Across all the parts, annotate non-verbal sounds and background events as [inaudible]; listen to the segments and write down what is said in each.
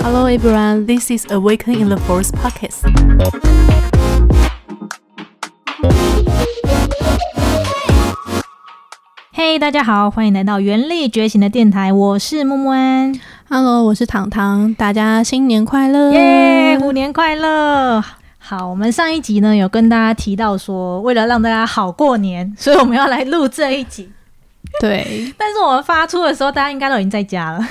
Hello everyone, this is Awaken in the Forest podcast. 嘿，大家好，欢迎来到原力觉醒的电台，我是木木安。Hello，我是糖糖，大家新年快乐！耶，虎年快乐！好，我们上一集呢有跟大家提到说，为了让大家好过年，所以我们要来录这一集。对，但是我们发出的时候，大家应该都已经在家了。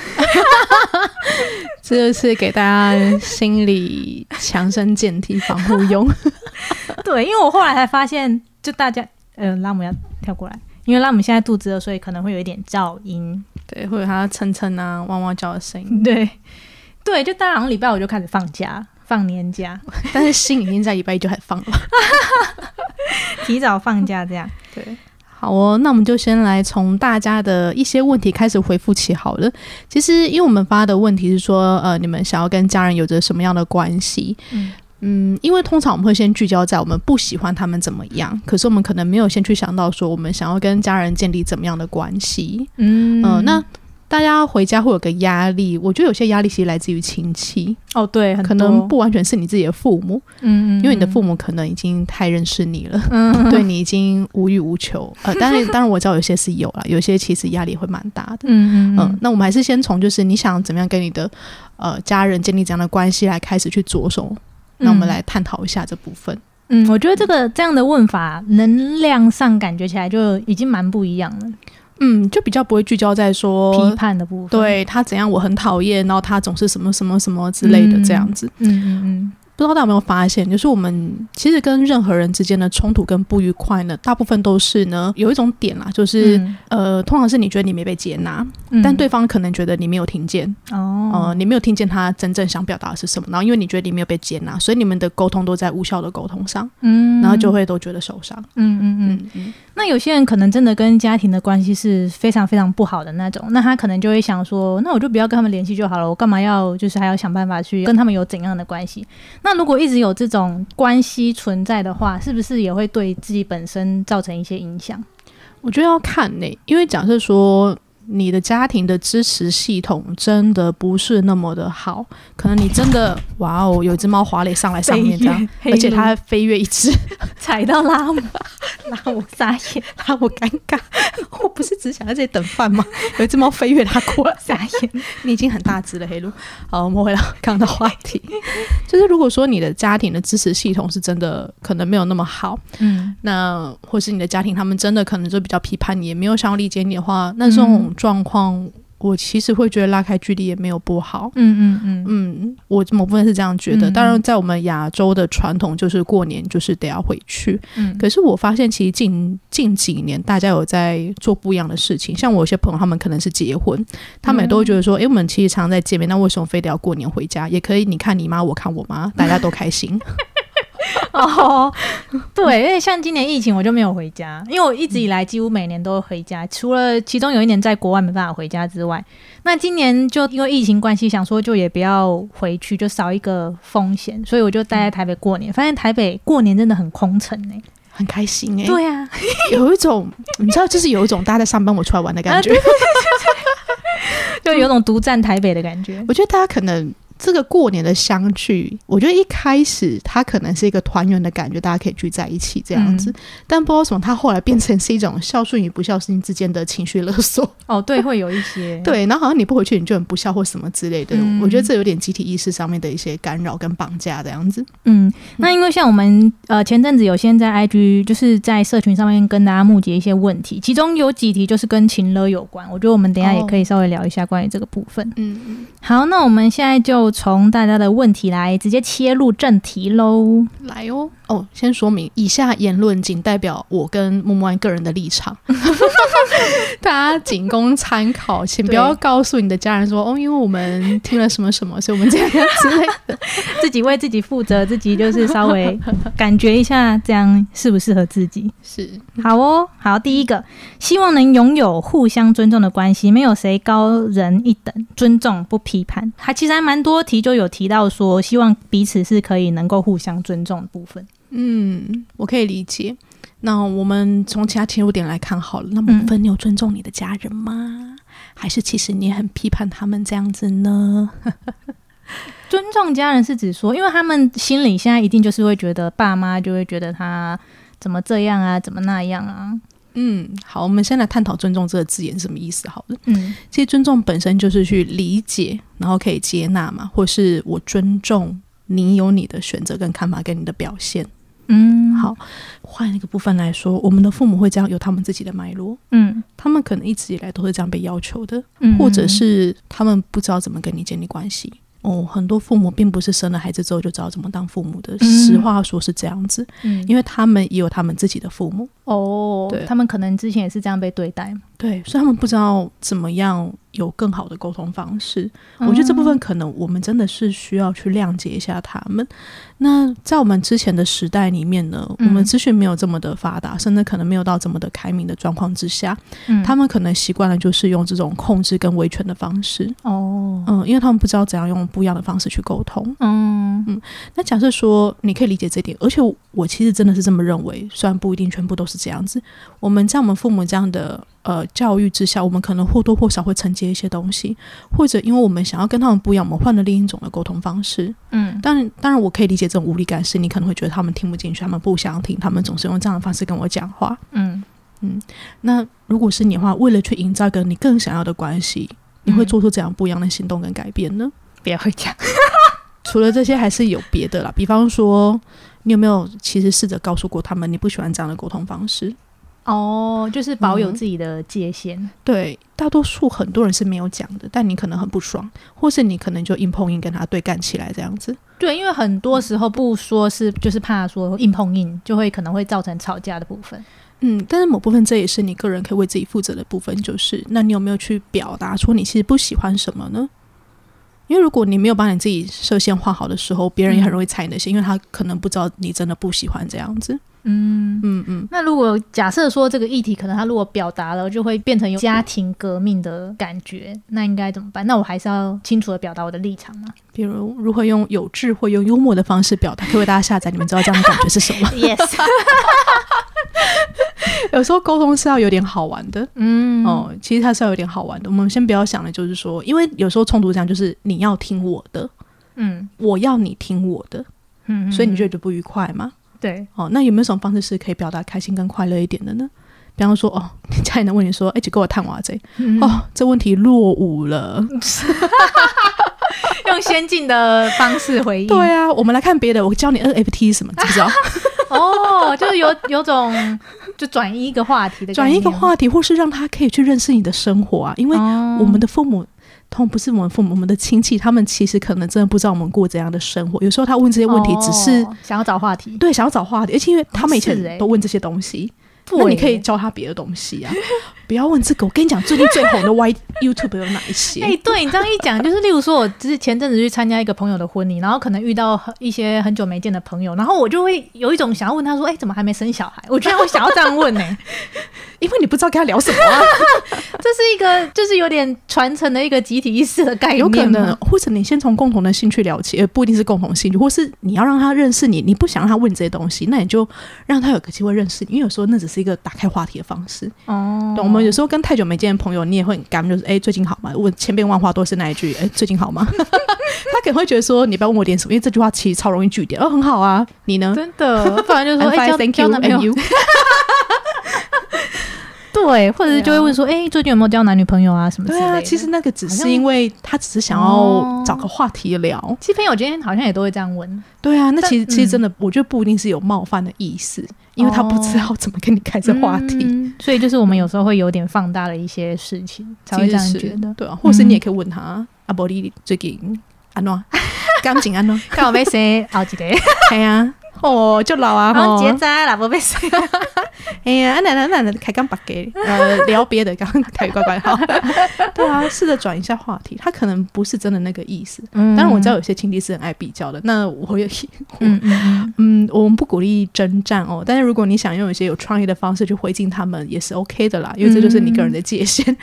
这就是给大家心理强身健体防护用。[laughs] 对，因为我后来才发现，就大家，呃，拉姆要跳过来，因为拉姆现在肚子饿，所以可能会有一点噪音。对，会有他蹭蹭啊、汪汪叫的声音，对，对，就大家好像礼拜五就开始放假，放年假，但是心已经在礼拜一就开始放了。[laughs] 提早放假这样。对，好哦，那我们就先来从大家的一些问题开始回复起好了。其实，因为我们发的问题是说，呃，你们想要跟家人有着什么样的关系？嗯嗯，因为通常我们会先聚焦在我们不喜欢他们怎么样，可是我们可能没有先去想到说，我们想要跟家人建立怎么样的关系。嗯嗯、那大家回家会有个压力，我觉得有些压力其实来自于亲戚，哦，对，可能不完全是你自己的父母，嗯，嗯因为你的父母可能已经太认识你了。嗯，[laughs] 对你已经无欲无求，呃，当然，[laughs] 当然我知道有些是有了，有些其实压力会蛮大的，嗯嗯嗯、那我们还是先从就是你想怎么样跟你的呃家人建立这样的关系来开始去着手，那我们来探讨一下这部分。嗯，我觉得这个这样的问法，能量上感觉起来就已经蛮不一样了，嗯，就比较不会聚焦在说批判的部分，，对他怎样我很讨厌，然后他总是什么什么什么之类的这样子。嗯嗯嗯，不知道大家有没有发现，就是我们其实跟任何人之间的冲突跟不愉快呢，大部分都是呢有一种点啦，就是、嗯。呃，通常是你觉得你没被接纳，嗯。但对方可能觉得你没有听见，哦，呃，你没有听见他真正想表达的是什么，然后因为你觉得你没有被接纳，所以你们的沟通都在无效的沟通上，嗯，然后就会都觉得受伤。嗯嗯嗯。嗯嗯，那有些人可能真的跟家庭的关系是非常非常不好的那种，那他可能就会想说，那我就不要跟他们联系就好了，我干嘛要就是还要想办法去跟他们有怎样的关系？那如果一直有这种关系存在的话，是不是也会对自己本身造成一些影响？我觉得要看呢、因为假设说。你的家庭的支持系统真的不是那么的好，可能你真的哇哦，有一只猫滑垒上来上面这样，而且它飞跃一只，踩到拉姆，[laughs] 拉姆撒眼，拉我尴尬。我不是只想在这里等饭吗？[laughs] 有一只猫飞跃它过来，撒眼，你已经很大只了，黑鹿。好，我们回到刚刚的话题，[laughs] 就是如果说你的家庭的支持系统是真的可能没有那么好，嗯。那或是你的家庭他们真的可能就比较批判你，也没有想要理解你的话，那这种状况，我其实会觉得拉开距离也没有不好。嗯嗯嗯嗯，我某部分是这样觉得。嗯当然，在我们亚洲的传统，就是过年就是得要回去。嗯，可是我发现，其实近近几年大家有在做不一样的事情。像我有些朋友，他们可能是结婚，他们也都会觉得说，诶，我们其实常在见面，那为什么非得要过年回家？也可以，你看你妈，我看我妈，大家都开心。[laughs] [laughs] 哦，对，因为像今年疫情，我就没有回家，因为我一直以来几乎每年都会回家，除了其中有一年在国外没办法回家之外，那今年就因为疫情关系，想说就也不要回去，就少一个风险，所以我就待在台北过年。发现台北过年真的很空城呢、很开心诶，对啊，有一种你知道，就是有一种大家在上班我出来玩的感觉。[laughs] [laughs] 就有种独占台北的感觉。我觉得大家可能这个过年的相聚，我觉得一开始它可能是一个团圆的感觉，大家可以聚在一起这样子。但不知道为什么，它后来变成是一种孝顺与不孝顺之间的情绪勒索。哦，对，会有一些，[laughs] 对，然后好像你不回去，你就很不孝或什么之类的。嗯我觉得这有点集体意识上面的一些干扰跟绑架这样子。嗯，那因为像我们呃前阵子有先在 IG 就是在社群上面跟大家募集一些问题，其中有几题就是跟情勒有关，我觉得我们等一下也可以稍微聊一下关于这个部分。嗯，好，那我们现在就从大家的问题来直接切入正题喽。来哦哦，先说明，以下言论仅代表我跟木木安个人的立场，[laughs] 大家仅供参考，请不要告诉你的家人说哦，因为我们听了什么什么，所以我们这样之类的。[laughs] 自己为自己负责，自己就是稍微感觉一下，这样适不适合自己。是，好哦，好，第一个，希望能拥有互相尊重的关系，没有谁高人一等，尊重不批判。还其实还蛮多题就有提到说，希望彼此是可以能够互相尊重的部分。嗯，我可以理解。那我们从其他切入点来看好了。那么，分你有尊重你的家人吗？还是其实你很批判他们这样子呢？尊重家人是指说，因为他们心里现在一定就是会觉得爸妈就会觉得他怎么这样啊，怎么那样啊。嗯，好，我们先来探讨“尊重”这个字眼是什么意思。好了，嗯其实尊重本身就是去理解，然后可以接纳嘛，或是我尊重你有你的选择跟看法跟你的表现。嗯，好，换一个部分来说，我们的父母会这样有他们自己的脉络，嗯他们可能一直以来都是这样被要求的，嗯，或者是他们不知道怎么跟你建立关系。哦，很多父母并不是生了孩子之后就知道怎么当父母的。嗯实话说是这样子，嗯，因为他们也有他们自己的父母，哦，对他们可能之前也是这样被对待嘛。对，所以他们不知道怎么样有更好的沟通方式。我觉得这部分可能我们真的是需要去谅解一下他们。那在我们之前的时代里面呢，嗯我们资讯没有这么的发达，甚至可能没有到这么的开明的状况之下，嗯他们可能习惯了就是用这种控制跟维权的方式。哦，嗯，因为他们不知道怎样用不一样的方式去沟通。嗯那假设说你可以理解这点，而且我其实真的是这么认为，虽然不一定全部都是这样子。我们在我们父母这样的呃教育之下，我们可能或多或少会承接一些东西，或者因为我们想要跟他们不一样，我们换了另一种的沟通方式。嗯当然，当然我可以理解这种无力感，是你可能会觉得他们听不进去，他们不想听，他们总是用这样的方式跟我讲话。嗯嗯，那如果是你的话，为了去营造一个你更想要的关系，你会嗯做出怎样不一样的行动跟改变呢？别回家。[laughs] 除了这些，还是有别的啦。比方说，你有没有其实试着告诉过他们，你不喜欢这样的沟通方式？哦，就是保有嗯自己的界限。对，大多数很多人是没有讲的，但你可能很不爽，或是你可能就硬碰硬跟他对干起来这样子。对，因为很多时候不说是，就是怕说硬碰硬，就会可能会造成吵架的部分。嗯，但是某部分这也是你个人可以为自己负责的部分，就是那你有没有去表达出你其实不喜欢什么呢？因为如果你没有把你自己设限画好的时候，别人也很容易猜你的线，因为他可能不知道你真的不喜欢这样子。嗯，嗯嗯，那如果假设说这个议题可能他如果表达了，就会变成有家庭革命的感觉，那应该怎么办？那我还是要清楚的表达我的立场吗比如如何用有智慧、用幽默的方式表达，可以为大家下载，你们知道这样的感觉是什么？？[laughs] Yes，[laughs] 有时候沟通是要有点好玩的。嗯，哦，其实它是要有点好玩的。我们先不要想的，就是说，因为有时候冲突这样，就是你要听我的，嗯我要你听我的，嗯，所以你觉得得不愉快吗？对，哦，那有没有什么方式是可以表达开心跟快乐一点的呢？比方说，哦，你 [laughs] 家里人问你说，哎、姐给我探娃这，嗯哦，这问题落伍了。[laughs] [laughs] 用先进的方式回应。对啊，我们来看别的，我教你 NFT 什么，知不知道？[laughs] 哦，就是有有种就转移一个话题的转移一个话题，或是让他可以去认识你的生活啊，因为哦我们的父母。通不是我们父母，我们的亲戚，他们其实可能真的不知道我们过怎样的生活。有时候他问这些问题，只是、哦想要找话题。对想要找话题，而且因为他们以前都问这些东西，对那你可以教他别的东西啊。不要问这个，我跟你讲，最近最红的 Y [laughs] YouTube 有哪一些？哎、对你这样一讲，就是例如说，我之前阵子去参加一个朋友的婚礼，然后可能遇到很一些很久没见的朋友，然后我就会有一种想要问他说：“哎、怎么还没生小孩？”我居然会想要这样问呢、[laughs] 因为你不知道跟他聊什么啊，[laughs] 这是一个就是有点传承的一个集体意识的概念有可能，或者你先从共同的兴趣聊起，而不一定是共同兴趣，或是你要让他认识你，你不想让他问这些东西，那你就让他有个机会认识你，因为有时候那只是一个打开话题的方式。哦对，我们有时候跟太久没见的朋友，你也会很干，就是哎、最近好吗？问千变万化都是那一句，哎、最近好吗？[laughs] 他可能会觉得说，你不要问我点什么，因为这句话其实超容易句点。哦，很好啊，你呢？真的，不然就说哎、男朋 and 友 you。对，或者是就会问说：“哎、最近有没有交男女朋友啊？什么之类的。”对啊，其实那个只是因为他只是想哦要找个话题聊。其实朋友今天好像也都会这样问。对啊，那其实其实真的，我觉得不一定是有冒犯的意思，因为他不知道怎么跟你开这话题。嗯所以就是我们有时候会有点放大了一些事情，才会这样觉得。对啊，或是你也可以问他，阿伯你最近安诺，感情安诺，看我被谁熬几个，[laughs] 哎呀，哦，就老啊，然后吼结扎啦，不被谁。[laughs] 哎呀，那那奶奶开刚把给呃聊别的，刚刚台语乖乖好，[laughs] 对啊，试着转一下话题，他可能不是真的那个意思。嗯。当然我知道有些亲戚是很爱比较的，那我也 [laughs] 嗯嗯嗯，嗯，我们不鼓励征战哦，但是如果你想用一些有创意的方式去回敬他们，也是 OK 的啦，因为这就是你个人的界限。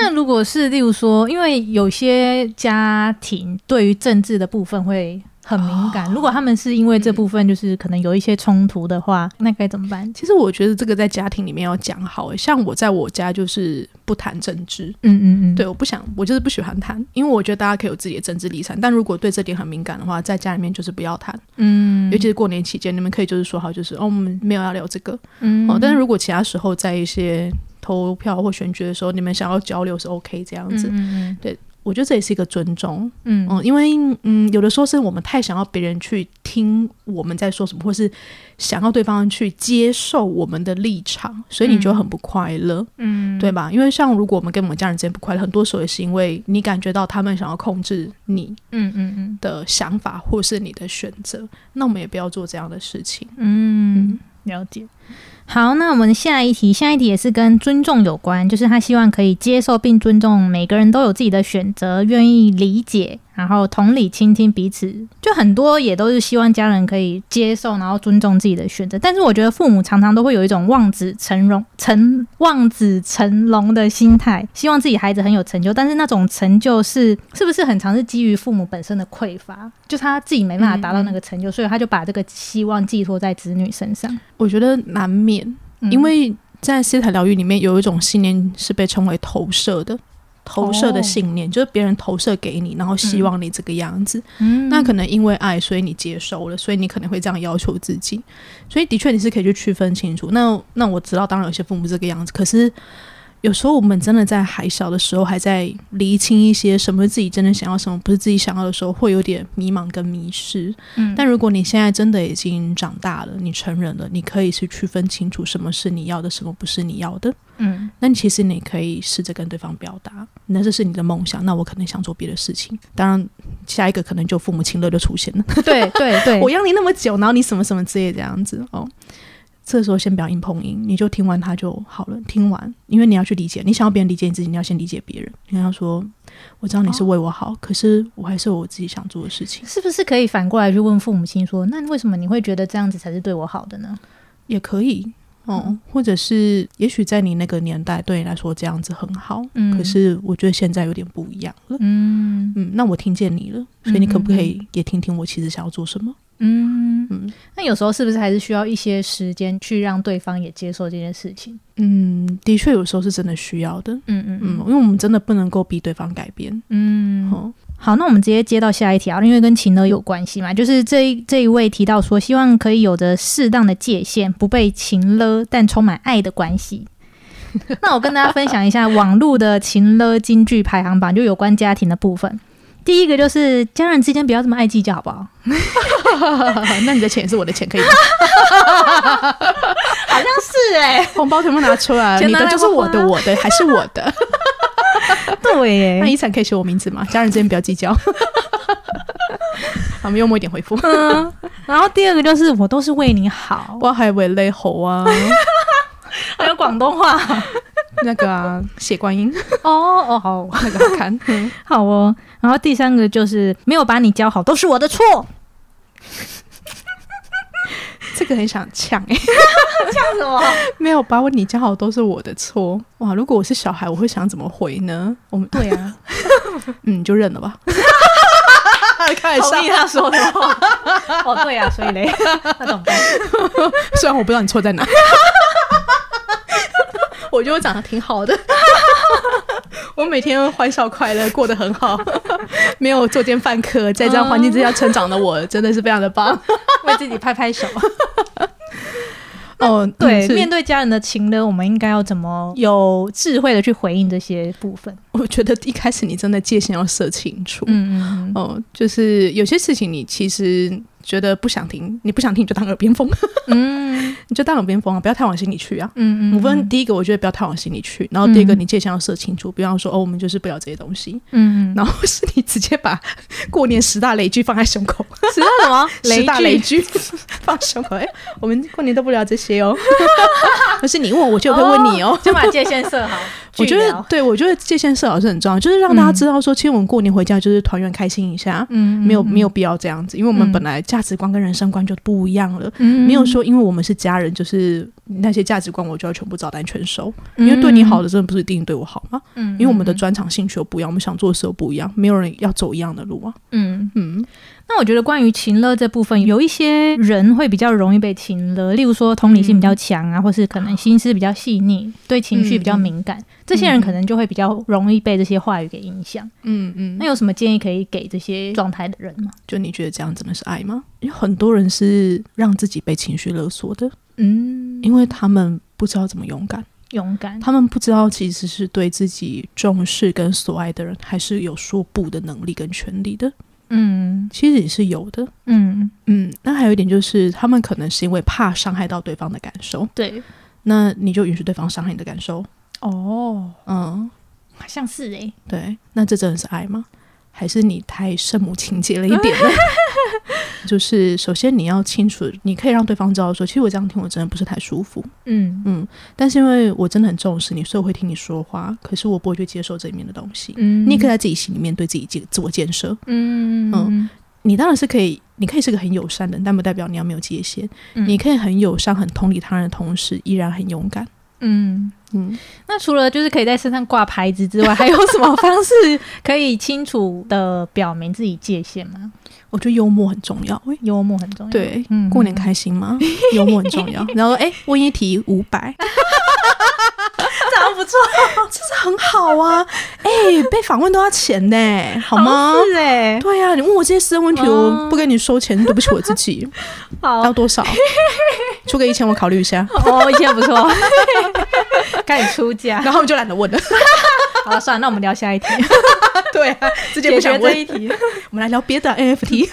那如果是例如说，因为有些家庭对于政治的部分会很敏感。如果他们是因为这部分就是可能有一些冲突的话，那该怎么办？其实我觉得这个在家庭里面要讲好，像我在我家就是不谈政治，嗯嗯嗯，对，我不想，我就是不喜欢谈，因为我觉得大家可以有自己的政治立场，但如果对这点很敏感的话，在家里面就是不要谈，嗯，尤其是过年期间，你们可以就是说好，就是哦，我们没有要聊这个，嗯。哦，但是如果其他时候在一些投票或选举的时候，你们想要交流是 OK 这样子，嗯我觉得这也是一个尊重，嗯嗯，因为嗯，有的时候是我们太想要别人去听我们在说什么，或是想要对方去接受我们的立场，所以你就很不快乐，嗯，对吧？因为像如果我们跟我们家人之间不快乐，很多时候也是因为你感觉到他们想要控制你嗯嗯嗯的想法或是你的选择，那我们也不要做这样的事情。嗯，了解。好，那我们下一题，下一题也是跟尊重有关，就是他希望可以接受并尊重每个人都有自己的选择，愿意理解，然后同理倾听彼此。就很多也都是希望家人可以接受，然后尊重自己的选择。但是我觉得父母常常都会有一种望子成龙、成望子成龙的心态，希望自己孩子很有成就。但是那种成就是是不是很常是基于父母本身的匮乏，就他自己没办法达到那个成就，所以他就把这个希望寄托在子女身上。我觉得难免，嗯因为在斯坦疗愈里面有一种信念是被称为投射的。投射的信念、就是别人投射给你，然后希望你这个样子。嗯那可能因为爱，所以你接受了，所以你可能会这样要求自己。所以的确你是可以去区分清楚。那那我知道，当然有些父母这个样子，可是有时候我们真的在还小的时候，还在厘清一些什么自己真的想要，什么不是自己想要的时候，会有点迷茫跟迷失。嗯但如果你现在真的已经长大了，你成人了，你可以去区分清楚什么是你要的，什么不是你要的。嗯那你其实你可以试着跟对方表达，那这是你的梦想，那我可能想做别的事情。当然，下一个可能就父母亲乐就出现了。对对对，[laughs] 我养你那么久，然后你什么什么之类这样子哦。这时候先不要硬碰硬，你就听完他就好了。听完，因为你要去理解，你想要别人理解你自己，你要先理解别人。你要说，我知道你是为我好，可是我还是有我自己想做的事情，是不是可以反过来去问父母亲说，那为什么你会觉得这样子才是对我好的呢？也可以哦。或者是，也许在你那个年代，对你来说这样子很好，嗯可是我觉得现在有点不一样了。嗯嗯，那我听见你了，所以你可不可以也听听我其实想要做什么？嗯嗯那有时候是不是还是需要一些时间去让对方也接受这件事情？嗯，的确有时候是真的需要的。嗯嗯嗯，因为我们真的不能够逼对方改变。嗯。哦，好，那我们直接接到下一条，因为跟情乐有关系嘛，就是这一这一位提到说，希望可以有着适当的界限，不被情勒，但充满爱的关系。[laughs] 那我跟大家分享一下网络的情勒金句排行榜，就有关家庭的部分。第一个就是家人之间不要这么爱计较，好不好？[laughs] [laughs] 那你的钱也是我的钱，可以吗？[laughs] 好像是哎、[laughs] 红包全部拿出来你的就是我的，我的还是我的。对耶那遗产可以写我名字吗？家人之间不要计较。我们幽默一点回复。嗯，然后第二个就是我都是为你好，我还以为泪猴啊，还有广东话那个啊，血观音哦哦好那个好看。嗯好哦。然后第三个就是没有把你教好都是我的错，[laughs] 这个很想呛哎、[laughs] 什么？[laughs] 没有把我你教好都是我的错哇！如果我是小孩，我会想怎么回呢？我们对啊，嗯，就认了吧。开玩笑同，意他说的话。哦，对啊，所以嘞，那怎么办？虽然我不知道你错在哪，我觉得我长得挺好的，[laughs] 我每天欢笑快乐，过得很好，[laughs] 没有作奸犯科，在这样环境之下成长的我，真的是非常的棒。[laughs] 为自己拍拍手。哦，对，是面对家人的情呢，我们应该要怎么有智慧的去回应这些部分？我觉得一开始你真的界限要设清楚。嗯嗯嗯哦，就是有些事情你其实觉得不想听，你不想听你就当耳边风，嗯。[laughs] 你就当耳边风啊，不要太往心里去啊。嗯嗯我分第一个，我觉得不要太往心里去，然后第二个，嗯。你界限要设清楚，比方说哦，我们就是不聊这些东西，嗯嗯，然后是你直接把过年十大雷剧放在胸口，十大什么 [laughs] 十大雷雷剧。[laughs] 放胸口，哎、我们过年都不聊这些哦。可是你问我，我就会问你哦，就把界限设好。我觉得，对我觉得界限设好是很重要，就是让大家知道说，其实我们过年回家就是团圆开心一下，嗯，没有没有必要这样子，因为我们本来价值观跟人生观就不一样了，嗯，没有说因为我们是家人，就是那些价值观我就要全部照单全收，因为对你好的真的不是一定对我好吗？嗯，因为我们的专长兴趣又不一样，我们想做的事又不一样，没有人要走一样的路啊，嗯。嗯。那我觉得关于情乐这部分，有一些人会比较容易被情乐，例如说同理心比较强啊，或是可能心思比较细腻，对情绪比较敏感，这些人可能就会比较容易被这些话语给影响。嗯嗯。那有什么建议可以给这些状态的人吗？就你觉得这样真的是爱吗？因为很多人是让自己被情绪勒索的。嗯。因为他们不知道怎么勇敢，勇敢。他们不知道其实是对自己重视跟所爱的人，还是有说不的能力跟权利的。嗯，其实也是有的。嗯嗯，那还有一点就是，他们可能是因为怕伤害到对方的感受。对，那你就允许对方伤害你的感受。哦，嗯，好像是诶。对，那这真的是爱吗？还是你太圣母情节了一点？[laughs] 就是首先你要清楚，你可以让对方知道说，其实我这样听我真的不是太舒服。嗯嗯，但是因为我真的很重视你，所以我会听你说话。可是我不会去接受这里面的东西。嗯，你可以在自己心里面对自己建自我建设。嗯嗯，你当然是可以，你可以是个很友善的，但不代表你要没有界限。你可以很友善、很同理他人的同时，依然很勇敢。嗯嗯，那除了就是可以在身上挂牌子之外，还有什么方式可以清楚的表明自己界限吗？我觉得幽默很重要，幽默很重要。对，嗯过年开心吗？幽默很重要。[laughs] 然后，哎，问一题五百，[laughs] 这样不错，[laughs] 这是很好啊。哎，被访问都要钱呢，好吗？是哎，对呀，你问我这些私人问题，我不跟你收钱，对不起我自己。好，要多少？出个一千，我考虑一下。[laughs] 哦，一千不错，[laughs] 开始出价，然后我们就懒得问了。[laughs] 好，算了，那我们聊下一题。对啊，直接不想问一题。我们来聊别的 NFT。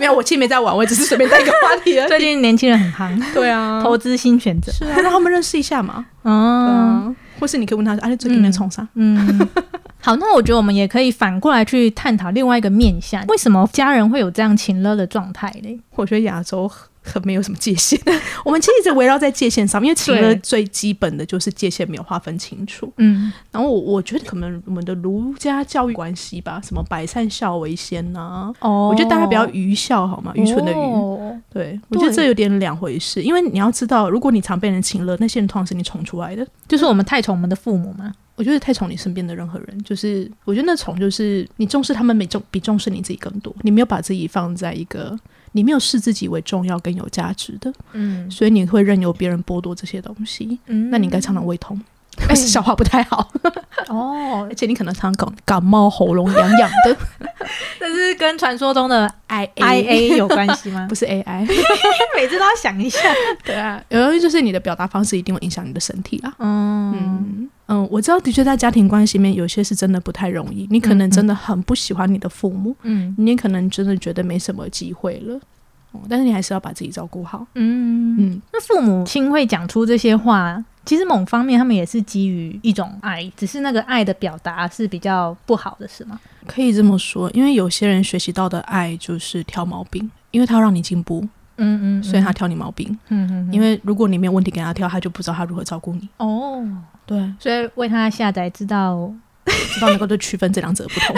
没有，我其实没在玩，我只是随便带一个话题。最近年轻人很夯，对啊，投资新选择，是啊，让他们认识一下嘛。嗯，或是你可以问他，哎，最近在冲啥？嗯，好，那我觉得我们也可以反过来去探讨另外一个面向，为什么家人会有这样情乐的状态呢？我觉得亚洲。可没有什么界限，[laughs] 我们其实一直围绕在界限上，因为情勒最基本的就是界限没有划分清楚。嗯，然后我我觉得可能我们的儒家教育关系吧，什么百善孝为先呐，哦，我觉得大家比较愚孝好吗？愚蠢的愚，对我觉得这有点两回事，因为你要知道，如果你常被人情勒，那些人通常是你宠出来的，就是我们太宠我们的父母嘛？我觉得太宠你身边的任何人，就是我觉得那宠就是你重视他们没重比重视你自己更多，你没有把自己放在一个。你没有视自己为重要跟有价值的，嗯，所以你会任由别人剥夺这些东西，嗯，那你应该常常胃痛，但 [laughs] 是消化不太好，[laughs] 哦，而且你可能常常感感冒，喉咙痒痒的，[laughs] 这是跟传说中的 I I A 有关系吗？不是 A I，每次都要想一下，对啊，有东西就是你的表达方式一定会影响你的身体啊，嗯。嗯，我知道，的确在家庭关系里面，有些是真的不太容易。你可能真的很不喜欢你的父母，嗯，你也可能真的觉得没什么机会了，但是你还是要把自己照顾好。嗯嗯，那父母亲会讲出这些话，其实某方面他们也是基于一种爱，只是那个爱的表达是比较不好的，是吗？可以这么说，因为有些人学习到的爱就是挑毛病，因为他要让你进步，嗯嗯，所以他挑你毛病，嗯嗯，因为如果你没有问题给他挑，他就不知道他如何照顾你。哦。对，所以为他下载，知道知道能够对区分这两者不同，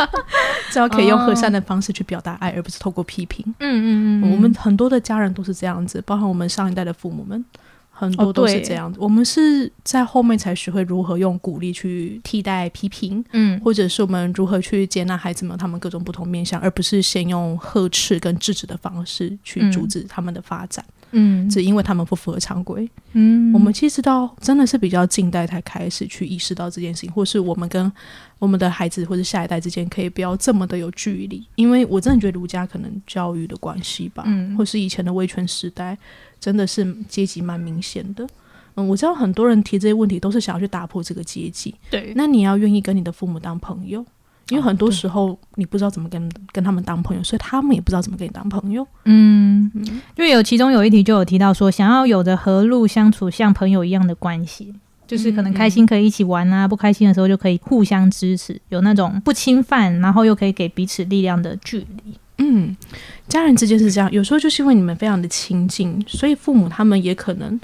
[laughs] 知道可以用和善的方式去表达爱，而不是透过批评。嗯嗯嗯，我们很多的家人都是这样子，包含我们上一代的父母们，很多都是这样子。我们是在后面才学会如何用鼓励去替代批评，嗯，或者是我们如何去接纳孩子们他们各种不同面向，而不是先用呵斥跟制止的方式去阻止他们的发展。嗯，只因为他们不符合常规。嗯，我们其实到真的是比较近代才开始去意识到这件事情，或是我们跟我们的孩子或者下一代之间可以不要这么的有距离。因为我真的觉得儒家可能教育的关系吧，嗯，或是以前的威权时代，真的是阶级蛮明显的。嗯，我知道很多人提这些问题都是想要去打破这个阶级。对，那你要愿意跟你的父母当朋友。因为很多时候你不知道怎么跟跟他们当朋友，所以他们也不知道怎么跟你当朋友。嗯，因为有其中有一题就有提到说，想要有着和路相处像朋友一样的关系，就是可能开心可以一起玩啊，不开心的时候就可以互相支持，有那种不侵犯，然后又可以给彼此力量的距离。嗯，家人之间是这样，有时候就是因为你们非常的亲近，所以父母他们也可能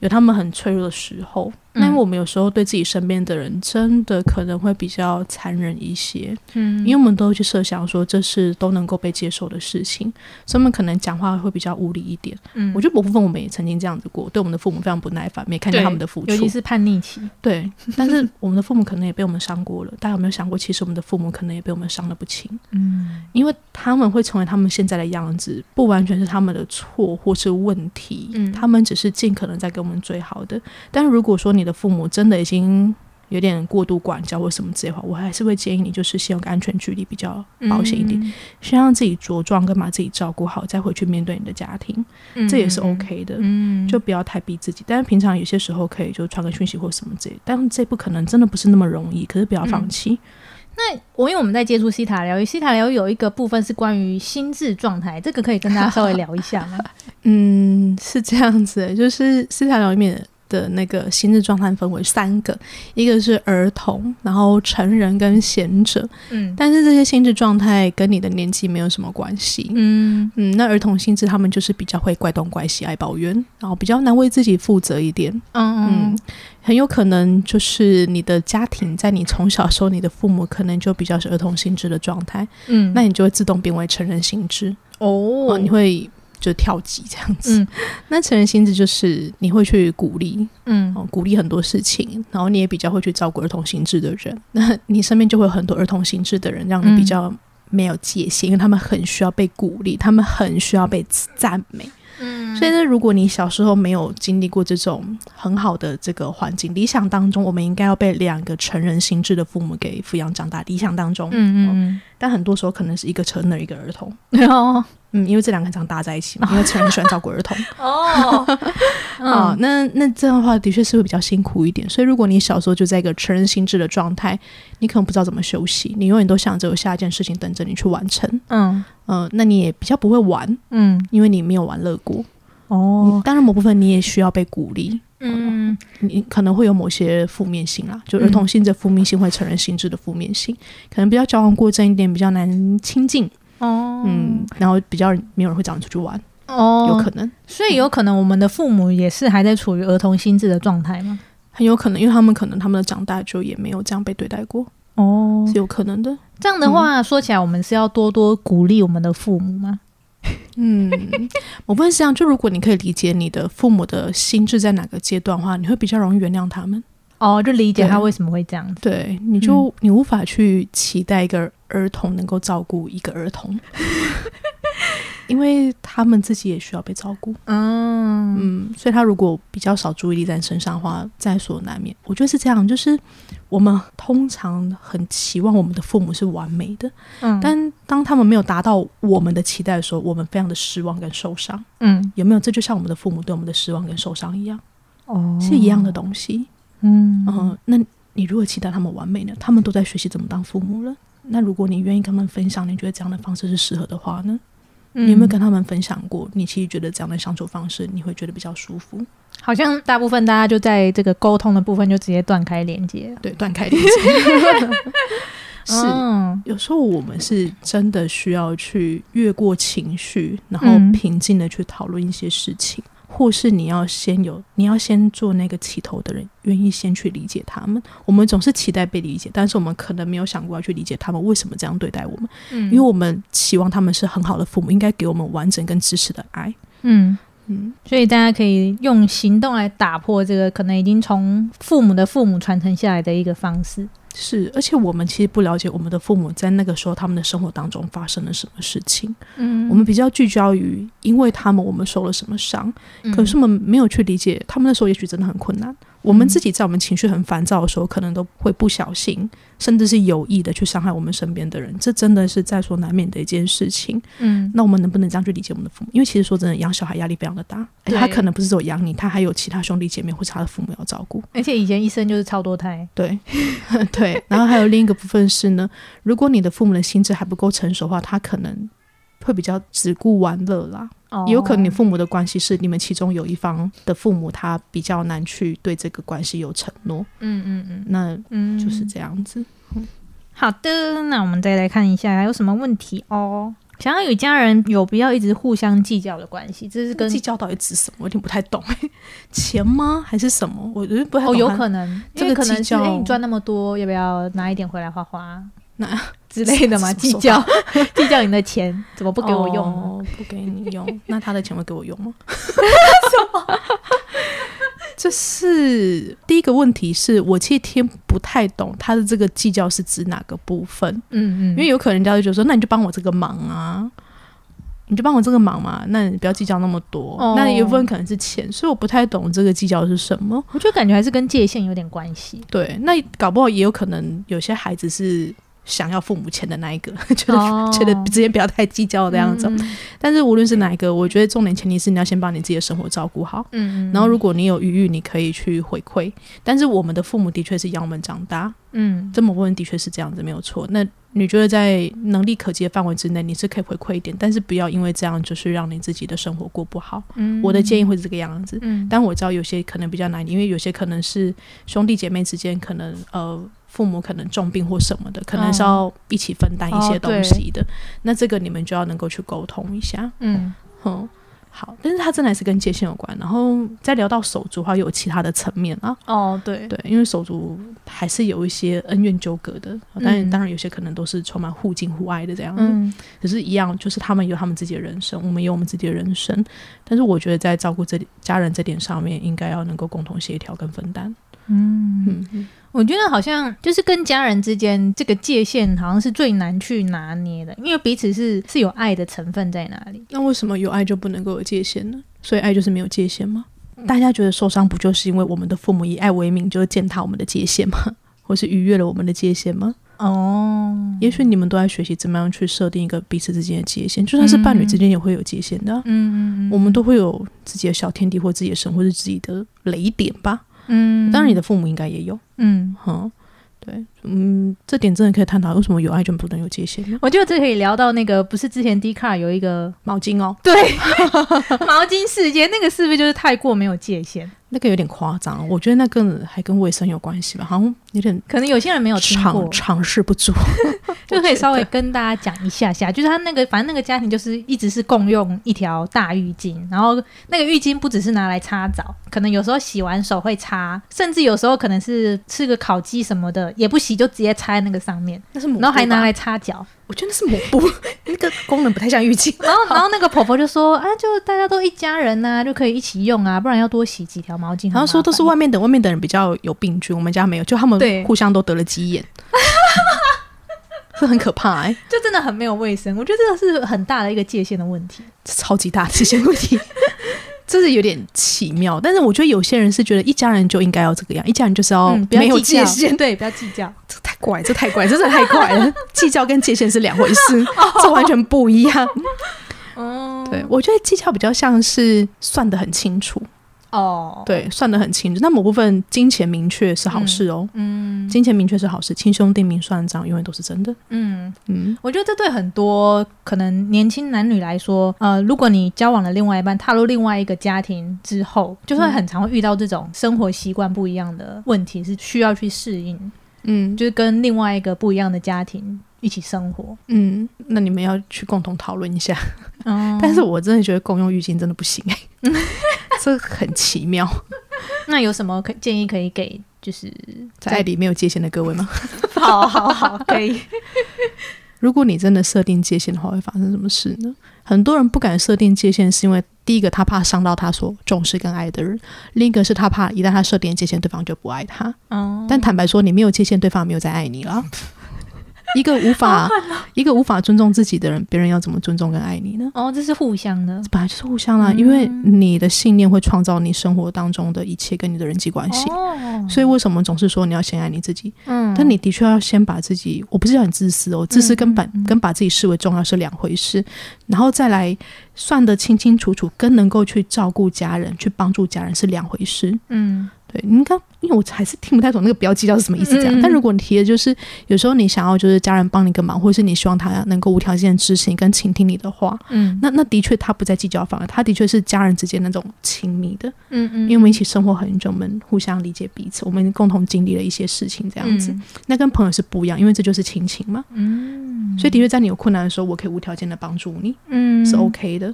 有他们很脆弱的时候。那因为我们有时候对自己身边的人，真的可能会比较残忍一些，嗯，因为我们都会去设想说这是都能够被接受的事情，所以我们可能讲话会比较无理一点。嗯我觉得某部分我们也曾经这样子过，对我们的父母非常不耐烦，没看见他们的付出。尤其是叛逆期，对，但是我们的父母可能也被我们伤过了。大家有没有想过，其实我们的父母可能也被我们伤得不轻？嗯因为他们会成为他们现在的样子，不完全是他们的错或是问题，嗯他们只是尽可能在给我们最好的。但如果说你的父母真的已经有点过度管教或什么之类的话，我还是会建议你就是先有个安全距离比较保险一点，嗯先让自己茁壮跟把自己照顾好，再回去面对你的家庭，嗯这也是 OK 的。嗯，就不要太逼自己，但是平常有些时候可以就传个讯息或什么之类的，但这不可能，真的不是那么容易。可是不要放弃，那我因为我们在接触西塔疗愈，西塔疗愈有一个部分是关于心智状态，这个可以跟大家稍微聊一下吗？[laughs] 嗯，是这样子，就是西塔疗里面的那个心智状态分为三个，一个是儿童，然后成人跟贤者，嗯。但是这些心智状态跟你的年纪没有什么关系。嗯。嗯，那儿童心智他们就是比较会怪东怪西、爱抱怨，然后比较难为自己负责一点。嗯嗯，很有可能就是你的家庭在你从小时候，你的父母可能就比较是儿童心智的状态，嗯。那你就会自动变为成人心智。哦。哦，你会就跳级这样子。嗯那成人心智就是你会去鼓励，嗯哦，鼓励很多事情，然后你也比较会去照顾儿童心智的人。[laughs] 那你身边就会有很多儿童心智的人，让你比较没有界限，因为他们很需要被鼓励，他们很需要被赞美。嗯所以呢，如果你小时候没有经历过这种很好的这个环境，理想当中我们应该要被两个成人心智的父母给抚养长大。理想当中，嗯嗯但很多时候可能是一个成人一个儿童。嗯哦嗯，因为这两个很常搭在一起嘛，因为成人喜欢照顾儿童。[laughs] 哦啊、嗯 [laughs] 那那这样的话的确是会比较辛苦一点。所以如果你小时候就在一个成人心智的状态，你可能不知道怎么休息，你永远都想着有下一件事情等着你去完成。嗯嗯、那你也比较不会玩，嗯因为你没有玩乐过。哦嗯当然某部分你也需要被鼓励，嗯你可能会有某些负面性啦，就儿童心智的负面性会成人心智的负面性，可能比较矫枉过正一点，比较难亲近，哦嗯，然后比较没有人会找你出去玩，哦有可能。所以有可能我们的父母也是还在处于儿童心智的状态吗？很有可能，因为他们可能他们的长大就也没有这样被对待过，哦是有可能的。这样的话，说起来，我们是要多多鼓励我们的父母吗？嗯，我问是这样，就如果你可以理解你的父母的心智在哪个阶段的话，你会比较容易原谅他们。哦，就理解他为什么会这样子。对，你就、你无法去期待一个儿童能够照顾一个儿童，[laughs] 因为他们自己也需要被照顾。嗯嗯，所以他如果比较少注意力在身上的话，在所难免。我觉得是这样，就是我们通常很期望我们的父母是完美的，嗯但当他们没有达到我们的期待的时候，我们非常的失望跟受伤。嗯有没有？这就像我们的父母对我们的失望跟受伤一样，哦是一样的东西。嗯嗯，那你如果期待他们完美呢？他们都在学习怎么当父母了。那如果你愿意跟他们分享，你觉得这样的方式是适合的话呢？你有没有跟他们分享过？你其实觉得这样的相处方式，你会觉得比较舒服？好像大部分大家就在这个沟通的部分就直接断开连接了。对，断开连接。[laughs] 是，嗯有时候我们是真的需要去越过情绪，然后嗯平静的去讨论一些事情，或是你要先有，你要先做那个起头的人，愿意先去理解他们。我们总是期待被理解，但是我们可能没有想过要去理解他们为什么这样对待我们，嗯因为我们期望他们是很好的父母，应该给我们完整跟支持的爱。嗯，嗯，所以大家可以用行动来打破这个可能已经从父母的父母传承下来的一个方式。是，而且我们其实不了解我们的父母在那个时候他们的生活当中发生了什么事情。嗯我们比较聚焦于因为他们我们受了什么伤，嗯可是我们没有去理解他们那时候也许真的很困难。我们自己在我们情绪很烦躁的时候，可能都会不小心，甚至是有意的去伤害我们身边的人，这真的是在所难免的一件事情。嗯那我们能不能这样去理解我们的父母？因为其实说真的，养小孩压力非常的大，而且他可能不是只有养你，他还有其他兄弟姐妹或者他的父母要照顾。而且以前一生就是超多胎。对，[laughs] 对，[laughs] 然后还有另一个部分是呢，如果你的父母的心智还不够成熟的话，他可能会比较只顾玩乐啦。有可能你父母的关系是你们其中有一方的父母他比较难去对这个关系有承诺，嗯嗯嗯那嗯，就是这样子。好的。那我们再来看一下还有什么问题哦。想要与家人有必要一直互相计较的关系，这是跟计较到底指什么？我有点不太懂。[laughs] 钱吗？还是什么？我觉得不太懂。哦，有可能这个可能是计较哎，你赚那么多，要不要拿一点回来花花那 [laughs] 之类的嘛？计较 [laughs] 计较你的钱怎么不给我用？哦不给你用，那他的钱会给我用吗？[laughs] 这是第一个问题是，我其实听不太懂他的这个计较是指哪个部分，嗯嗯，因为有可能人家就觉得说，那你就帮我这个忙啊，你就帮我这个忙嘛，那你不要计较那么多。哦那有一部分可能是钱，所以我不太懂这个计较是什么。我就感觉还是跟界限有点关系。对，那搞不好也有可能有些孩子是想要父母钱的那一个，[laughs] 觉得、哦觉得之间不要太计较这样子。嗯但是无论是哪一个，我觉得重点前提是你要先把你自己的生活照顾好。嗯，然后，如果你有余裕，你可以去回馈。但是我们的父母的确是养我们长大，嗯这某部分的确是这样子，没有错。那你觉得在能力可及的范围之内，你是可以回馈一点，但是不要因为这样就是让你自己的生活过不好。嗯我的建议会是这个样子。嗯但我知道有些可能比较难，因为有些可能是兄弟姐妹之间，可能呃父母可能重病或什么的，可能是要一起分担一些东西的。那这个你们就要能够去沟通一下。嗯嗯，好，但是它真的还是跟界限有关。然后再聊到手足的话，又有其他的层面啊。哦对对，因为手足还是有一些恩怨纠葛的，当然，嗯当然有些可能都是充满互敬互爱的这样子。嗯可是，一样就是他们有他们自己的人生，我们有我们自己的人生。但是，我觉得在照顾这家人这点上面，应该要能够共同协调跟分担。嗯，嗯嗯，我觉得好像就是跟家人之间这个界限好像是最难去拿捏的，因为彼此是是有爱的成分在哪里。那为什么有爱就不能够有界限呢？所以，爱就是没有界限吗？大家觉得受伤，不就是因为我们的父母以爱为名，就是践踏我们的界限吗？[laughs] 或是逾越了我们的界限吗？哦，也许你们都在学习怎么样去设定一个彼此之间的界限，就算是伴侣之间也会有界限的啊、嗯嗯我们都会有自己的小天地或自己的神，或，是自己的雷点吧。嗯。当然，你的父母应该也有，嗯，哈、对，嗯，这点真的可以探讨，为什么有爱就不能有界限？我觉得这可以聊到那个，不是之前 D 卡有一个毛巾哦，对 [laughs] 毛巾事件，那个是不是就是太过没有界限？那个有点夸张，我觉得那个还跟卫生有关系吧，好像有点可能有些人没有尝，尝试不足，[laughs] 就可以稍微跟大家讲一下下，就是他那个反正那个家庭就是一直是共用一条大浴巾，然后那个浴巾不只是拿来擦澡，可能有时候洗完手会擦，甚至有时候可能是吃个烤鸡什么的也不洗就直接擦在那个上面，那是抹布，然后还拿来擦脚，我觉得那是抹布，[laughs] 那个功能不太像浴巾。[laughs] 然后然后那个婆婆就说啊，就大家都一家人呐、就可以一起用啊，不然要多洗几条毛巾，然后说都是外面的，外面的人比较有病菌，我们家没有，就他们对互相都得了鸡眼，[laughs] 这很可怕哎、就真的很没有卫生，我觉得这个是很大的一个界限的问题。超级大的界限问题，这是有点奇妙。但是我觉得有些人是觉得一家人就应该要这个样，一家人就是要没有界限，[laughs] 对，不要计较。这太怪，这太怪，这真的太怪了。[laughs] 计较跟界限是两回事，这完全不一样。哦，对我觉得计较比较像是算得很清楚，哦，，对，算得很清楚。那某部分金钱明确是好事哦，嗯金钱明确是好事，亲兄弟明算账永远都是真的。嗯，嗯，我觉得这对很多可能年轻男女来说，呃，如果你交往了另外一半，踏入另外一个家庭之后，就会很常会遇到这种生活习惯不一样的问题，是需要去适应，嗯就是跟另外一个不一样的家庭一起生活。嗯，那你们要去共同讨论一下。嗯但是我真的觉得共用浴巾真的不行哎、[laughs] 这很奇妙。那有什么可建议可以给？就是在爱里没有界限的各位吗？[laughs] 好好好，可以。[laughs] 如果你真的设定界限的话，会发生什么事呢？很多人不敢设定界限，是因为第一个他怕伤到他所重视跟爱的人，另一个是他怕一旦他设定界限，对方就不爱他。哦，但坦白说，你没有界限，对方没有在爱你了。[laughs] 一个无法、一个无法尊重自己的人，别人要怎么尊重跟爱你呢？哦，这是互相的。本来就是互相啦，嗯因为你的信念会创造你生活当中的一切跟你的人际关系。哦，所以为什么总是说你要先爱你自己？嗯但你的确要先把自己，我不是叫你自私哦，自私跟把、嗯嗯跟把自己视为重要是两回事，然后再来算得清清楚楚，跟能够去照顾家人、去帮助家人是两回事。嗯对，你刚因为我还是听不太懂那个标记叫是什么意思，这样。但如果你提的就是有时候你想要就是家人帮你个忙，或者是你希望他能够无条件支持你跟倾听你的话，嗯那那的确他不在计较反而，他的确是家人之间那种亲密的，嗯嗯，因为我们一起生活很久，我们互相理解彼此，我们共同经历了一些事情，这样子。嗯那跟朋友是不一样，因为这就是亲情嘛。嗯嗯，所以的确在你有困难的时候，我可以无条件的帮助你，嗯是 OK 的。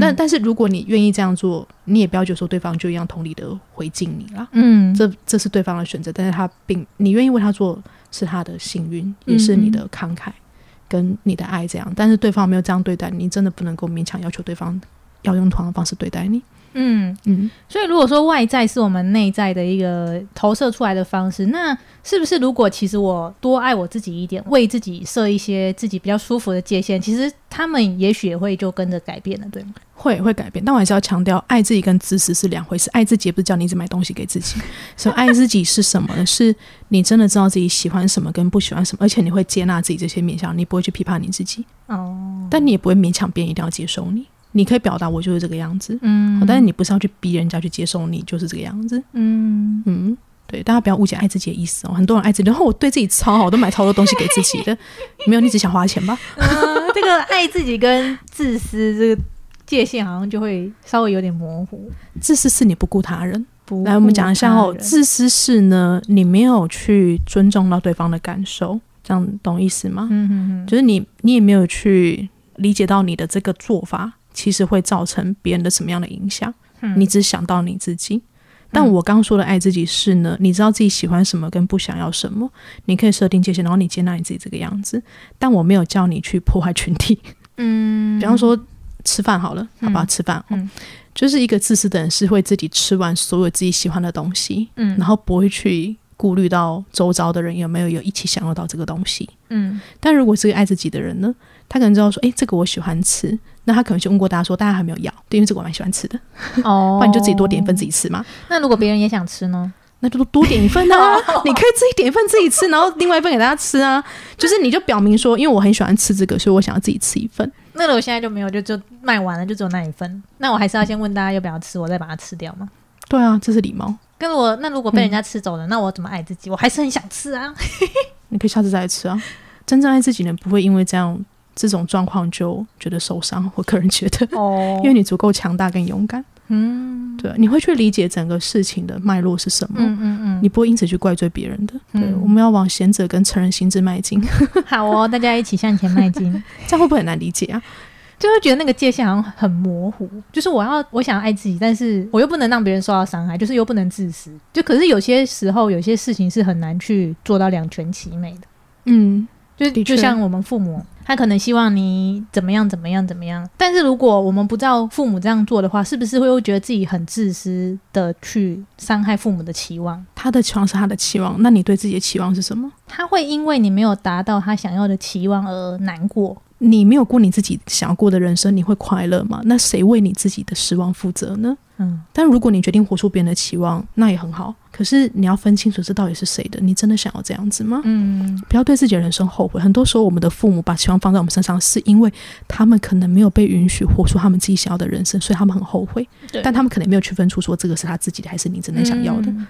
但但是如果你愿意这样做，你也不要觉得说对方就一样同理的回敬你啦。嗯，这这是对方的选择，但是他并你愿意为他做，是他的幸运，也是你的慷慨跟你的爱这样。但是对方没有这样对待你，你真的不能够勉强要求对方要用同样的方式对待你。嗯，嗯，所以如果说外在是我们内在的一个投射出来的方式，那是不是如果其实我多爱我自己一点，为自己设一些自己比较舒服的界限，其实他们也许也会就跟着改变了，对吗？会 [laughs] 会改变，但我还是要强调，爱自己跟自私是两回事。爱自己也不是叫你一直买东西给自己，所以爱自己是什么呢？是你真的知道自己喜欢什么跟不喜欢什么，而且你会接纳自己这些面向，你不会去批判你自己，哦，但你也不会勉强别人一定要接受你。你可以表达我就是这个样子，嗯但是你不是要去逼人家去接受你就是这个样子。嗯嗯，对，大家不要误解爱自己的意思哦。很多人爱自己，然后我对自己超好，我都买超多东西给自己的，[laughs] 没有，你只想花钱吧？呃这个爱自己跟自私这个界限好像就会稍微有点模糊。自私是你不顾他人。不来，我们讲一下哦，自私是呢，你没有去尊重到对方的感受，这样懂意思吗？嗯嗯嗯，就是你，你也没有去理解到你的这个做法其实会造成别人的什么样的影响，嗯。你只想到你自己。但我刚说的爱自己是呢，你知道自己喜欢什么跟不想要什么，你可以设定界限，然后你接纳你自己这个样子。但我没有叫你去破坏群体，嗯，比方说吃饭好了，好吧，嗯吃饭，嗯。就是一个自私的人是会自己吃完所有自己喜欢的东西，嗯，然后不会去顾虑到周遭的人有没有有一起享受到这个东西。嗯。但如果是个爱自己的人呢，他可能知道说，诶，这个我喜欢吃，那他可能就问过大家说，大家还没有要，对，因为这个我蛮喜欢吃的，哦 [laughs] 不然你就自己多点一份自己吃嘛，那如果别人也想吃呢？那就多点一份啊，[laughs] 你可以自己点一份自己吃，然后另外一份给大家吃啊，就是你就表明说，因为我很喜欢吃这个，所以我想要自己吃一份。那如果现在就没有，就就卖完了，就只有那一份，那我还是要先问大家要不要吃，我再把它吃掉吗？对啊，这是礼貌。跟我那如果被人家吃走了，那我怎么爱自己？我还是很想吃啊。[laughs] 你可以下次再来吃啊。真正爱自己的人不会因为这样这种状况就觉得受伤。我个人觉得，哦 [laughs] 因为你足够强大跟勇敢，嗯对，你会去理解整个事情的脉络是什么，嗯嗯嗯，你不会因此去怪罪别人的。对，嗯我们要往贤者跟成人心智迈进，[laughs] 好哦，大家一起向前迈进。[laughs] 这样会不会很难理解啊？就会觉得那个界限好像很模糊，就是我要我想要爱自己，但是我又不能让别人受到伤害，就是又不能自私。就可是有些时候，有些事情是很难去做到两全其美的。嗯，就的就像我们父母，他可能希望你怎么样怎么样怎么样，但是如果我们不照父母这样做的话，是不是会又觉得自己很自私的去伤害父母的期望？他的期望是他的期望，那你对自己的期望是什么？他会因为你没有达到他想要的期望而难过。你没有过你自己想要过的人生，你会快乐吗？那谁为你自己的失望负责呢？嗯但如果你决定活出别人的期望，那也很好。可是你要分清楚这到底是谁的，你真的想要这样子吗？嗯不要对自己的人生后悔。很多时候，我们的父母把期望放在我们身上，是因为他们可能没有被允许活出他们自己想要的人生，所以他们很后悔。但他们可能没有区分出说这个是他自己的，还是你真的想要的。嗯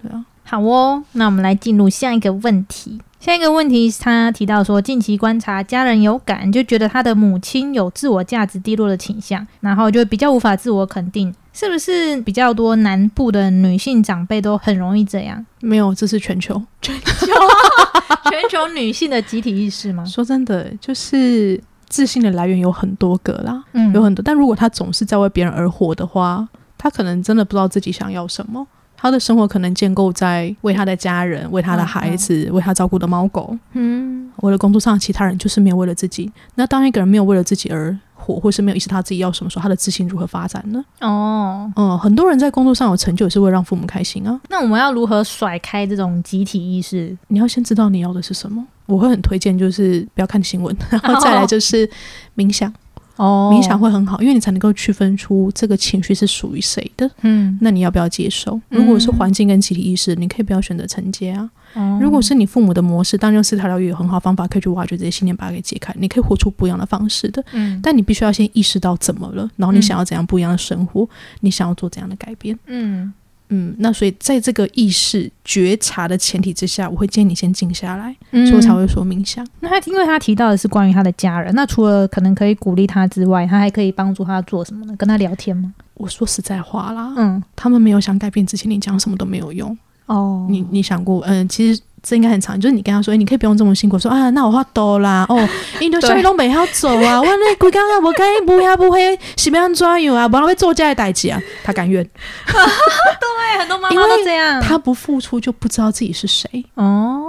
对啊，好哦，那我们来进入下一个问题。下一个问题，他提到说，近期观察家人有感，就觉得他的母亲有自我价值低落的倾向，然后就比较无法自我肯定，是不是比较多南部的女性长辈都很容易这样？没有，这是全球。全球 [laughs] 全球女性的集体意识吗？说真的，就是自信的来源有很多个啦，嗯有很多。但如果她总是在为别人而活的话，她可能真的不知道自己想要什么。她的生活可能建构在为她的家人、为她的孩子、为她照顾的猫狗，嗯为了工作上其他人，就是没有为了自己。那当一个人没有为了自己而活，或是没有意识他自己要什么时候，他的自信如何发展呢？哦，嗯，很多人在工作上有成就，也是为了让父母开心啊。那我们要如何甩开这种集体意识？你要先知道你要的是什么。我会很推荐，就是不要看新闻，然后再来就是冥想。哦冥想会很好，因为你才能够区分出这个情绪是属于谁的。嗯，那你要不要接受？如果是环境跟集体意识，你可以不要选择承接啊。哦如果是你父母的模式，当然用四条疗愈有很好方法可以去挖掘这些信念，把它给解开。你可以活出不一样的方式的，嗯但你必须要先意识到怎么了，然后你想要怎样不一样的生活，你想要做怎样的改变。嗯嗯，那所以在这个意识觉察的前提之下，我会建议你先静下来，嗯所以我才会说冥想。那他因为他提到的是关于他的家人，那除了可能可以鼓励他之外，他还可以帮助他做什么呢？跟他聊天吗？我说实在话啦，嗯，他们没有想改变之前，你讲什么都没有用。哦。你你想过，嗯、其实这应该很长，就是你跟他说，你可以不用这么辛苦，说啊，那我话多啦，哦，你都下面都没要走啊，我那规刚刚我该不要不会是要抓有啊，不然会做家的代志啊，他甘愿，[laughs] 对，很多妈妈都这样，他不付出就不知道自己是谁。哦，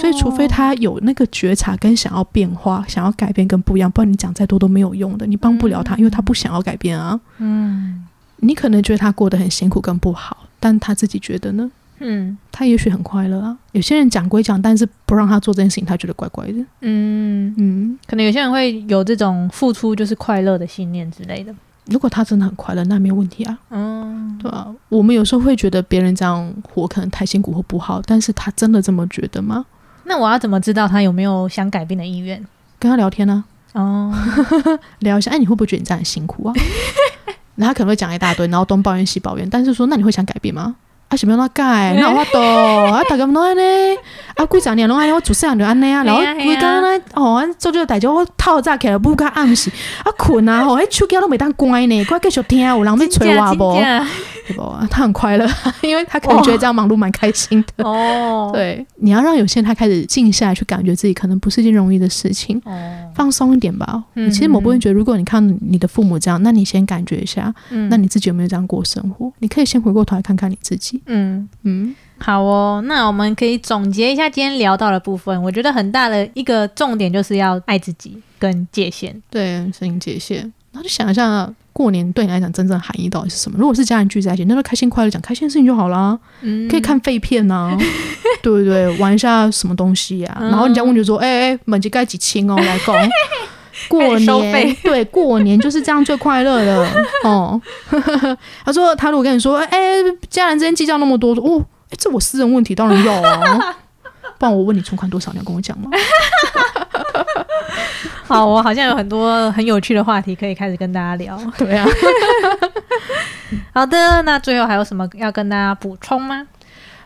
所以除非他有那个觉察跟想要变化、想要改变跟不一样，不然你讲再多都没有用的，你帮不了他，因为他不想要改变啊。嗯。你可能觉得他过得很辛苦跟不好，但他自己觉得呢？嗯他也许很快乐啊。有些人讲归讲，但是不让他做这件事情，他觉得怪怪的。嗯，嗯，可能有些人会有这种付出就是快乐的信念之类的。如果他真的很快乐，那没有问题啊，嗯，对啊，我们有时候会觉得别人这样活可能太辛苦或不好，但是他真的这么觉得吗？那我要怎么知道他有没有想改变的意愿？跟他聊天呢、哦，[laughs] 聊一下，哎，你会不会觉得你这样很辛苦啊？[laughs] 然后他可能会讲一大堆，然后东抱怨西抱怨，但是说，那你会想改变吗？啊，想要那改，那我都啊，大家拢安尼，啊，几十年拢安尼，我做啥就安尼啊，然后嘿啊嘿啊规工咧，哦，啊做这个代志，我透早起来不甲暗时，啊困啊，吼，迄手机都袂当关呢，快继续听，有人在催我无？对不？他很快乐，因为他可能觉得这样忙碌蛮开心的。哦，对，你要让有些人他开始静下来，去感觉自己可能不是一件容易的事情。哦，放松一点吧。嗯其实某部分觉得，如果你看你的父母这样，那你先感觉一下，嗯那你自己有没有这样过生活？你可以先回过头来看看你自己。嗯。嗯，好哦，那我们可以总结一下今天聊到的部分。我觉得很大的一个重点就是要爱自己跟界限。对，身心界限。然后就想一下，过年对你来讲真正含义到底是什么？如果是家人聚在一起，那就开心快乐讲开心的事情就好啦。嗯可以看废片呐、[laughs] 对不对？玩一下什么东西呀、嗯然后人家问就说：“哎、哎，门就该几清哦，来讲。”过年对过年就是这样最快乐的 [laughs] 哦。他说他如果跟你说：“哎、家人之间计较那么多，哦，哎，这我私人问题，当然要啊。不然我问你存款多少，你要跟我讲吗？[laughs] 好，我好像有很多很有趣的话题可以开始跟大家聊。对啊，[laughs] 好的，那最后还有什么要跟大家补充吗？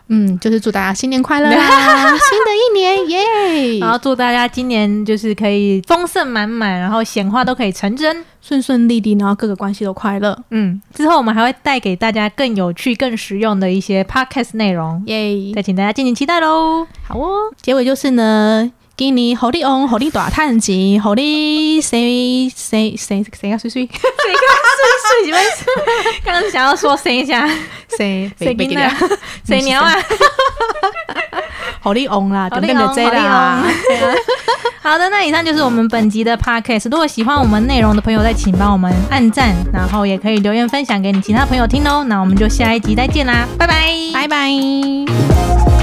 嗯，就是祝大家新年快乐啦！[laughs] 新的一年耶，然后祝大家今年就是可以丰盛满满，然后显化都可以成真。顺顺利利，然后各个关系都快乐嗯，之后我们还会带给大家更有趣、更实用的一些 podcast 内容，耶。再请大家敬请期待喽。好哦，结尾就是呢，今年好你旺，好你大趁钱，好你生生生生啊水水，是你们刚刚想要说谁一下，生谁给呢？谁鸟啊？好你旺啦，好利点点就这好利啦。好的，那以上就是我们本集的 podcast。如果喜欢我们内容的朋友，再请帮我们按赞，然后也可以留言分享给你其他朋友听哦。那我们就下一集再见啦，拜拜，拜拜。